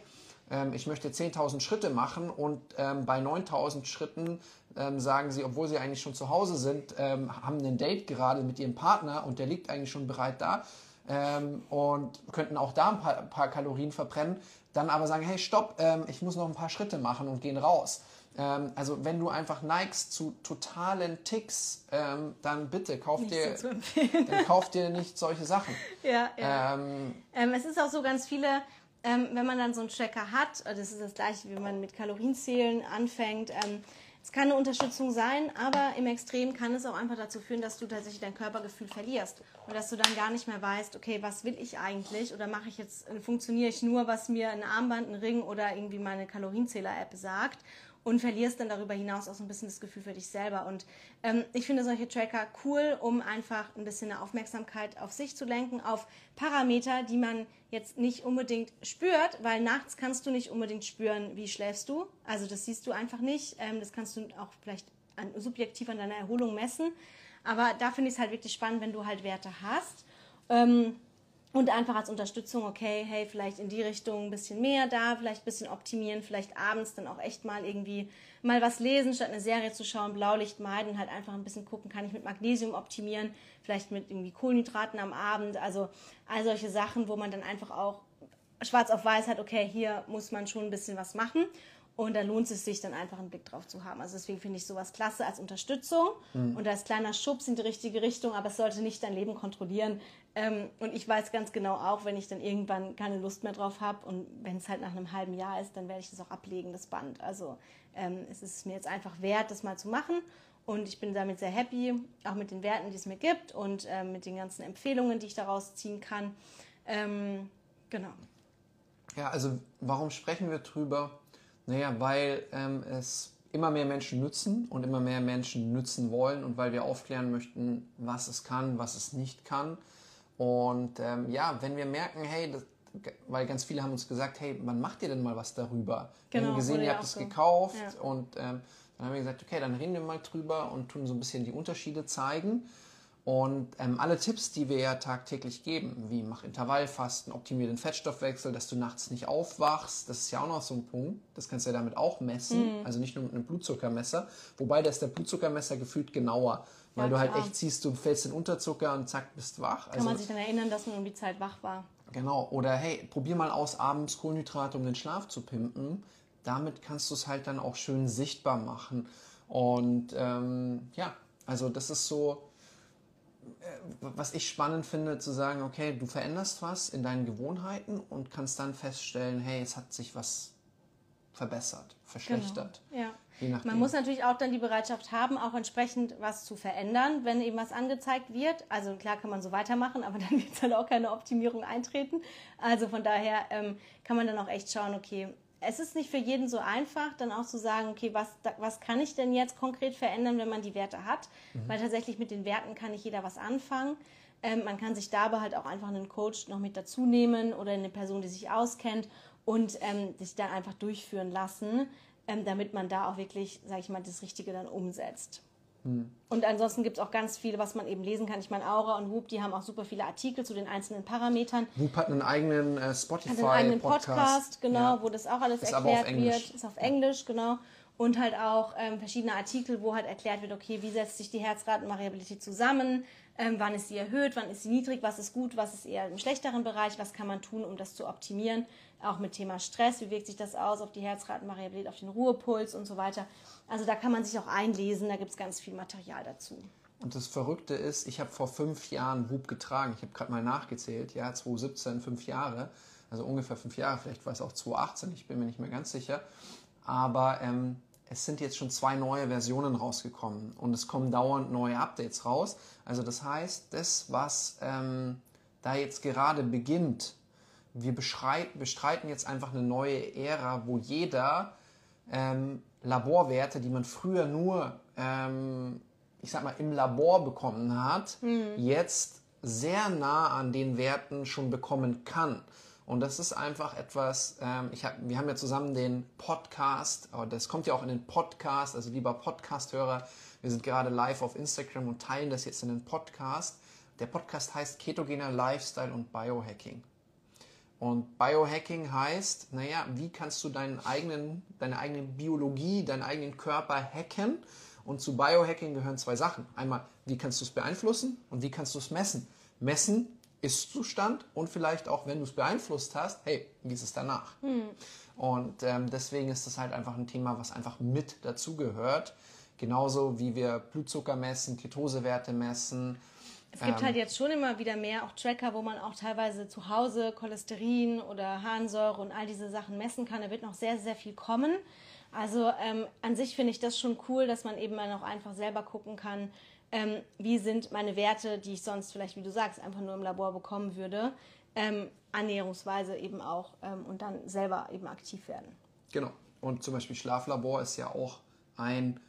Speaker 2: ähm, ich möchte 10.000 Schritte machen und ähm, bei 9.000 Schritten ähm, sagen sie, obwohl sie eigentlich schon zu Hause sind, haben ein Date gerade mit ihrem Partner und der liegt eigentlich schon bereit da ähm, und könnten auch da ein paar, ein paar, Kalorien verbrennen, dann aber sagen, hey, stopp, ähm, ich muss noch ein paar Schritte machen und gehen raus. also wenn du einfach neigst zu totalen Ticks, dann bitte kauf nicht dir, so dann kauf dir nicht solche Sachen.
Speaker 1: Ja, ja. es ist auch so ganz viele ähm, wenn man dann so einen Tracker hat, das ist das gleiche, wie man mit Kalorienzählen anfängt. Es kann eine Unterstützung sein, aber im Extrem kann es auch einfach dazu führen, dass du tatsächlich dein Körpergefühl verlierst. Und dass du dann gar nicht mehr weißt, okay, was will ich eigentlich? Oder mache ich jetzt, äh, funktioniere ich nur, was mir ein Armband, ein Ring oder irgendwie meine Kalorienzähler-App sagt und verlierst dann darüber hinaus auch so ein bisschen das Gefühl für dich selber. Und ähm, ich finde solche Tracker cool, um einfach ein bisschen eine Aufmerksamkeit auf sich zu lenken, auf Parameter, die man jetzt nicht unbedingt spürt, weil nachts kannst du nicht unbedingt spüren, wie schläfst du. Also das siehst du einfach nicht. Ähm, das kannst du auch vielleicht an, subjektiv an deiner Erholung messen. Aber da finde ich es halt wirklich spannend, wenn du halt Werte hast. Ähm, und einfach als Unterstützung, okay, hey, vielleicht in die Richtung ein bisschen mehr da, vielleicht ein bisschen optimieren, vielleicht abends dann auch echt mal irgendwie mal was lesen, statt eine Serie zu schauen, Blaulicht meiden, halt einfach ein bisschen gucken, kann ich mit Magnesium optimieren, vielleicht mit irgendwie Kohlenhydraten am Abend, also all solche Sachen, wo man dann einfach auch schwarz auf weiß hat, okay, hier muss man schon ein bisschen was machen. Und da lohnt es sich dann einfach einen Blick drauf zu haben. Also deswegen finde ich sowas klasse als Unterstützung mhm. und als kleiner Schubs in die richtige Richtung, aber es sollte nicht dein Leben kontrollieren. Ähm, und ich weiß ganz genau auch, wenn ich dann irgendwann keine Lust mehr drauf habe und wenn es halt nach einem halben Jahr ist, dann werde ich das auch ablegen, das Band. Also ähm, es ist mir jetzt einfach wert, das mal zu machen. Und ich bin damit sehr happy, auch mit den Werten, die es mir gibt und ähm, mit den ganzen Empfehlungen, die ich daraus ziehen kann. Ähm, genau.
Speaker 2: Ja, also warum sprechen wir drüber? Naja, weil ähm, es immer mehr Menschen nützen und immer mehr Menschen nützen wollen und weil wir aufklären möchten, was es kann, was es nicht kann. Und ähm, ja, wenn wir merken, hey, das, weil ganz viele haben uns gesagt, hey, wann macht ihr denn mal was darüber? Genau, wir haben genau, gesehen, ihr habt es so. gekauft ja. und ähm, dann haben wir gesagt, okay, dann reden wir mal drüber und tun so ein bisschen die Unterschiede zeigen. Und ähm, alle Tipps, die wir ja tagtäglich geben, wie mach Intervallfasten, optimier den Fettstoffwechsel, dass du nachts nicht aufwachst, das ist ja auch noch so ein Punkt. Das kannst du ja damit auch messen, mhm. also nicht nur mit einem Blutzuckermesser. Wobei das der Blutzuckermesser gefühlt genauer, weil ja, du halt echt siehst, du fällst den Unterzucker und zack, bist wach.
Speaker 1: Kann also, man sich dann erinnern, dass man um die Zeit wach war.
Speaker 2: Genau. Oder hey, probier mal aus, abends Kohlenhydrate, um den Schlaf zu pimpen. Damit kannst du es halt dann auch schön sichtbar machen. Und ähm, ja, also das ist so äh, was ich spannend finde, zu sagen, okay, du veränderst was in deinen Gewohnheiten und kannst dann feststellen, hey, es hat sich was verbessert, verschlechtert.
Speaker 1: Genau. Ja. Man muss natürlich auch dann die Bereitschaft haben, auch entsprechend was zu verändern, wenn eben was angezeigt wird. Also klar kann man so weitermachen, aber dann wird es halt auch keine Optimierung eintreten. Also von daher ähm, kann man dann auch echt schauen, okay, es ist nicht für jeden so einfach, dann auch zu sagen, okay, was, was kann ich denn jetzt konkret verändern, wenn man die Werte hat? Mhm. Weil tatsächlich mit den Werten kann nicht jeder was anfangen. Ähm, man kann sich dabei halt auch einfach einen Coach noch mit dazu nehmen oder eine Person, die sich auskennt und ähm, sich dann einfach durchführen lassen, ähm, damit man da auch wirklich, sage ich mal, das Richtige dann umsetzt. Und ansonsten gibt es auch ganz viel, was man eben lesen kann. Ich meine, Aura und Whoop, die haben auch super viele Artikel zu den einzelnen Parametern.
Speaker 2: Whoop hat einen eigenen äh, Spotify
Speaker 1: Hat einen eigenen Podcast,
Speaker 2: Podcast
Speaker 1: genau,
Speaker 2: Ja.
Speaker 1: wo das auch alles
Speaker 2: Ist
Speaker 1: erklärt wird. Ist auf Englisch, genau. Und halt auch ähm, verschiedene Artikel, wo halt erklärt wird, okay, wie setzt sich die Herzratenvariabilität zusammen, ähm, wann ist sie erhöht, wann ist sie niedrig, was ist gut, was ist eher im schlechteren Bereich, was kann man tun, um das zu optimieren. Auch mit Thema Stress, wie wirkt sich das aus auf die Herzratenvariabilität, auf den Ruhepuls und so weiter. Also da kann man sich auch einlesen, da gibt es ganz viel Material dazu.
Speaker 2: Und das Verrückte ist, ich habe vor fünf Jahren Whoop getragen. Ich habe gerade mal nachgezählt, ja, 2017, fünf Jahre, also ungefähr fünf Jahre, vielleicht war es auch 2018, ich bin mir nicht mehr ganz sicher. Aber ähm, es sind jetzt schon zwei neue Versionen rausgekommen und es kommen dauernd neue Updates raus. Also das heißt, das, was ähm, da jetzt gerade beginnt, wir bestreiten jetzt einfach eine neue Ära, wo jeder ähm, Laborwerte, die man früher nur, ähm, ich sag mal, im Labor bekommen hat, jetzt sehr nah an den Werten schon bekommen kann. Und das ist einfach etwas, ähm, ich hab, wir haben ja zusammen den Podcast, aber das kommt ja auch in den Podcast, also lieber Podcast-Hörer, wir sind gerade live auf Instagram und teilen das jetzt in den Podcast. Der Podcast heißt Ketogener Lifestyle und Biohacking. Und Biohacking heißt, naja, wie kannst du deinen eigenen, deine eigene Biologie, deinen eigenen Körper hacken? Und zu Biohacking gehören zwei Sachen. Einmal, wie kannst du es beeinflussen und wie kannst du es messen? Messen Ist-Zustand und vielleicht auch, wenn du es beeinflusst hast, hey, wie ist es danach? Und ähm, deswegen ist das halt einfach ein Thema, was einfach mit dazugehört. Genauso wie wir Blutzucker messen, Ketosewerte messen.
Speaker 1: Es gibt halt jetzt schon immer wieder mehr auch Tracker, wo man auch teilweise zu Hause Cholesterin oder Harnsäure und all diese Sachen messen kann. Da wird noch sehr, sehr viel kommen. Also ähm, an sich finde ich das schon cool, dass man eben mal noch einfach selber gucken kann, ähm, wie sind meine Werte, die ich sonst vielleicht, wie du sagst, einfach nur im Labor bekommen würde, ähm, annäherungsweise eben auch ähm, und dann selber eben aktiv werden.
Speaker 2: Genau. Und zum Beispiel Schlaflabor ist ja auch ein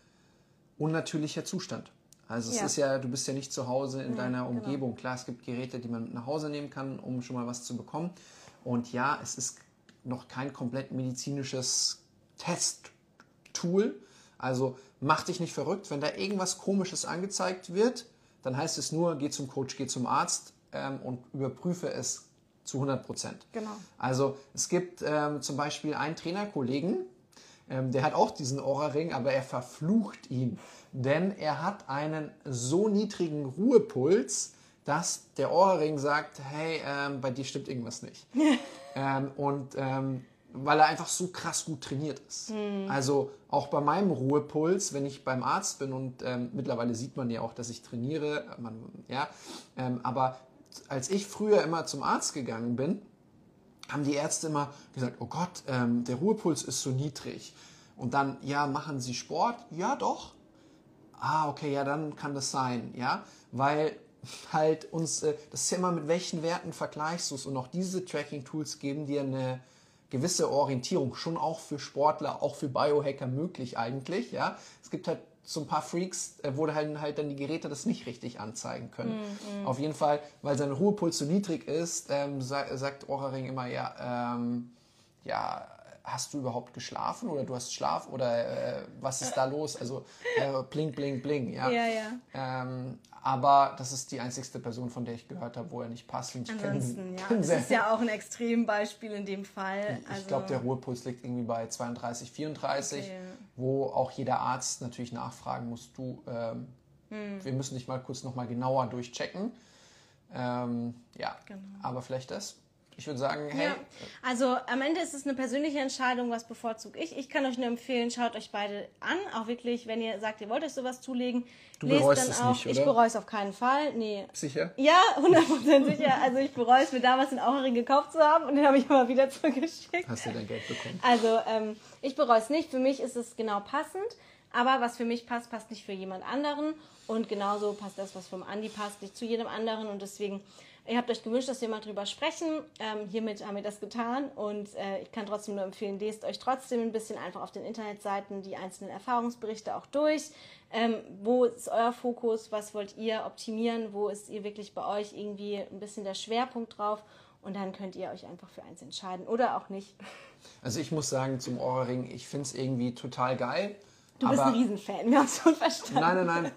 Speaker 2: unnatürlicher Zustand. Also es
Speaker 1: Ja.
Speaker 2: ist ja, du bist ja nicht zu Hause in deiner
Speaker 1: genau.
Speaker 2: Umgebung. Klar, es gibt Geräte, die man mit nach Hause nehmen kann, um schon mal was zu bekommen. Und ja, es ist noch kein komplett medizinisches Testtool. Also mach dich nicht verrückt, wenn da irgendwas Komisches angezeigt wird, dann heißt es nur, geh zum Coach, geh zum Arzt ähm, und überprüfe es zu 100 Prozent.
Speaker 1: Genau.
Speaker 2: Also es gibt ähm, zum Beispiel einen Trainerkollegen, ähm, der hat auch diesen Aura-Ring, aber er verflucht ihn, denn er hat einen so niedrigen Ruhepuls, dass der Aura-Ring sagt, hey, ähm, bei dir stimmt irgendwas nicht. ähm, und ähm, weil er einfach so krass gut trainiert ist. Also auch bei meinem Ruhepuls, wenn ich beim Arzt bin und ähm, mittlerweile sieht man ja auch, dass ich trainiere, man, ja, ähm, aber als ich früher immer zum Arzt gegangen bin, haben die Ärzte immer gesagt, oh Gott, ähm, der Ruhepuls ist so niedrig. Und dann, ja, machen Sie Sport? Ja, doch. Ah, okay, ja, dann kann das sein, ja, weil halt uns, äh, das ist ja immer mit welchen Werten vergleichst du es und auch diese Tracking-Tools geben dir eine gewisse Orientierung, schon auch für Sportler, auch für Biohacker möglich eigentlich, ja. Es gibt halt so ein paar Freaks, äh, wo halt, halt dann die Geräte das nicht richtig anzeigen können. Auf jeden Fall, weil sein Ruhepuls so niedrig ist, ähm, sa sagt Ohrring immer, ja, ähm, ja, hast du überhaupt geschlafen oder du hast Schlaf oder äh, was ist da los? Also äh, bling, bling, bling, ja.
Speaker 1: Ja, ja.
Speaker 2: Ähm, aber das ist die einzigste Person, von der ich gehört habe, wo er nicht passt. Und ich kenn-
Speaker 1: Ansonsten, ja.
Speaker 2: kenn
Speaker 1: Das
Speaker 2: sehr-
Speaker 1: ist ja auch ein Extrembeispiel in dem Fall.
Speaker 2: ich
Speaker 1: Also,
Speaker 2: glaube, der Ruhepuls liegt irgendwie bei 32, 34,
Speaker 1: Okay, ja.
Speaker 2: wo auch jeder Arzt natürlich nachfragen muss, du, ähm,
Speaker 1: Hm.
Speaker 2: wir müssen dich mal kurz nochmal genauer durchchecken. Ähm, ja,
Speaker 1: Genau.
Speaker 2: aber vielleicht das. Ich würde sagen, hey,
Speaker 1: Ja, also am Ende ist es eine persönliche Entscheidung, was bevorzuge ich. Ich kann euch nur empfehlen, schaut euch beide an. Auch wirklich, wenn ihr sagt, ihr wollt euch sowas zulegen,
Speaker 2: Du
Speaker 1: lest dann
Speaker 2: es
Speaker 1: auch.
Speaker 2: nicht,
Speaker 1: Ich
Speaker 2: oder?
Speaker 1: bereue es auf keinen Fall. Nee.
Speaker 2: sicher?
Speaker 1: Ja, 100% sicher. Also ich bereue es, mir damals den Auerring gekauft zu haben und den habe ich immer wieder zurückgeschickt.
Speaker 2: Hast du dein Geld bekommen?
Speaker 1: Also ähm, ich bereue es nicht. Für mich ist es genau passend. Aber was für mich passt, passt nicht für jemand anderen. Und genauso passt das, was vom Andi passt, nicht zu jedem anderen. Und deswegen, ihr habt euch gewünscht, dass wir mal drüber sprechen. Ähm, hiermit haben wir das getan. Und äh, ich kann trotzdem nur empfehlen, lest euch trotzdem ein bisschen einfach auf den Internetseiten die einzelnen Erfahrungsberichte auch durch. Ähm, wo ist euer Fokus? Was wollt ihr optimieren? Wo ist ihr wirklich bei euch irgendwie ein bisschen der Schwerpunkt drauf? Und dann könnt ihr euch einfach für eins entscheiden oder auch nicht.
Speaker 2: Also ich muss sagen, zum Ohrring, ich finde es irgendwie total geil.
Speaker 1: Du bist ein Riesenfan, wir haben es schon verstanden.
Speaker 2: Nein, nein, nein.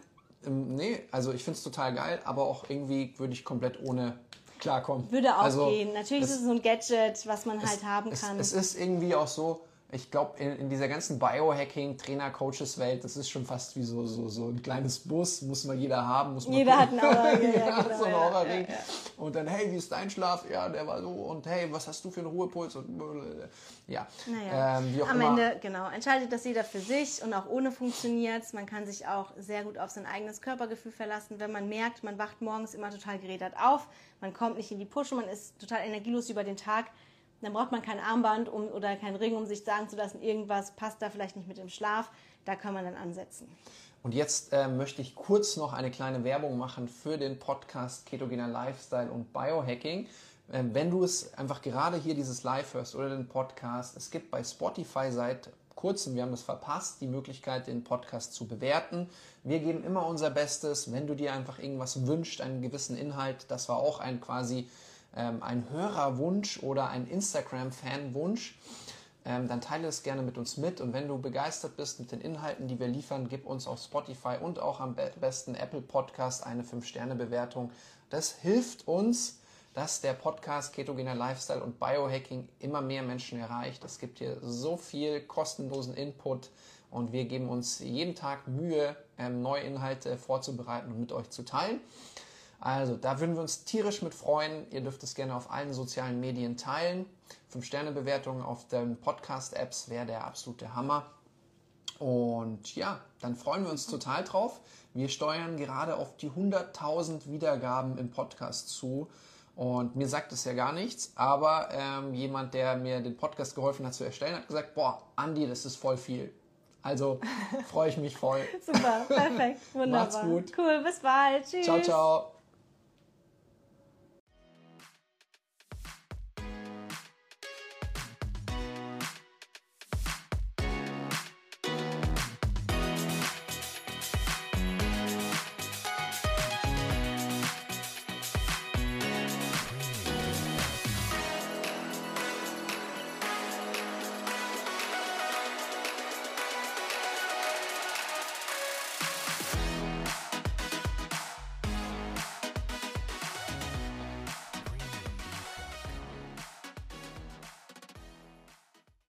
Speaker 2: Ähm, nee, also ich finde es total geil, aber auch irgendwie würde ich komplett ohne klarkommen.
Speaker 1: Würde auch
Speaker 2: also,
Speaker 1: gehen. Natürlich
Speaker 2: es,
Speaker 1: ist es so ein Gadget, was man halt
Speaker 2: es,
Speaker 1: haben
Speaker 2: es,
Speaker 1: kann.
Speaker 2: Es ist irgendwie auch so, ich glaube, in, in, dieser ganzen Biohacking, Trainer, Coaches Welt, das ist schon fast wie so, so, so ein kleines Bus, muss mal jeder haben. Muss
Speaker 1: jeder hat einen Aura,
Speaker 2: ja,
Speaker 1: genau,
Speaker 2: so ein
Speaker 1: ja,
Speaker 2: Aura-Ring.
Speaker 1: ja, ja.
Speaker 2: Und dann, hey, wie ist dein Schlaf? Ja, der war so. Und hey, was hast du für einen Ruhepuls? Und ja,
Speaker 1: naja.
Speaker 2: ähm, wie auch
Speaker 1: Am
Speaker 2: immer.
Speaker 1: Ende, genau, entscheidet das jeder für sich und auch ohne funktioniert Man kann sich auch sehr gut auf sein eigenes Körpergefühl verlassen, wenn man merkt, man wacht morgens immer total gerädert auf, man kommt nicht in die Pusche, man ist total energielos über den Tag dann braucht man kein Armband um, oder kein Ring, um sich sagen zu lassen, irgendwas passt da vielleicht nicht mit dem Schlaf. Da kann man dann ansetzen.
Speaker 2: Und jetzt äh, möchte ich kurz noch eine kleine Werbung machen für den Podcast Ketogener Lifestyle und Biohacking. Äh, wenn du es einfach gerade hier dieses Live hörst oder den Podcast, es gibt bei Spotify seit kurzem, wir haben es verpasst, die Möglichkeit, den Podcast zu bewerten. Wir geben immer unser Bestes. Wenn du dir einfach irgendwas wünschst, einen gewissen Inhalt, das war auch ein quasi ähm, ein Hörerwunsch oder ein Instagram-Fan-Wunsch, ähm, dann teile es gerne mit uns mit. Und wenn du begeistert bist mit den Inhalten, die wir liefern, gib uns auf Spotify und auch am besten Apple Podcast eine 5-Sterne-Bewertung. Das hilft uns, dass der Podcast Ketogener Lifestyle und Biohacking immer mehr Menschen erreicht. Es gibt hier so viel kostenlosen Input und wir geben uns jeden Tag Mühe, ähm, neue Inhalte vorzubereiten und mit euch zu teilen. Also, da würden wir uns tierisch mit freuen. Ihr dürft es gerne auf allen sozialen Medien teilen. 5-Sterne-Bewertungen auf den Podcast-Apps wäre der absolute Hammer. Und ja, dann freuen wir uns total drauf. Wir steuern gerade auf die 100.000 Wiedergaben im Podcast zu. Und mir sagt es ja gar nichts, aber ähm, jemand, der mir den Podcast geholfen hat zu erstellen, hat gesagt, boah, Andi, das ist voll viel. Also freue ich mich voll.
Speaker 1: Super, perfekt, wunderbar.
Speaker 2: Macht's gut.
Speaker 1: Cool, bis bald. Tschüss.
Speaker 2: Ciao, ciao.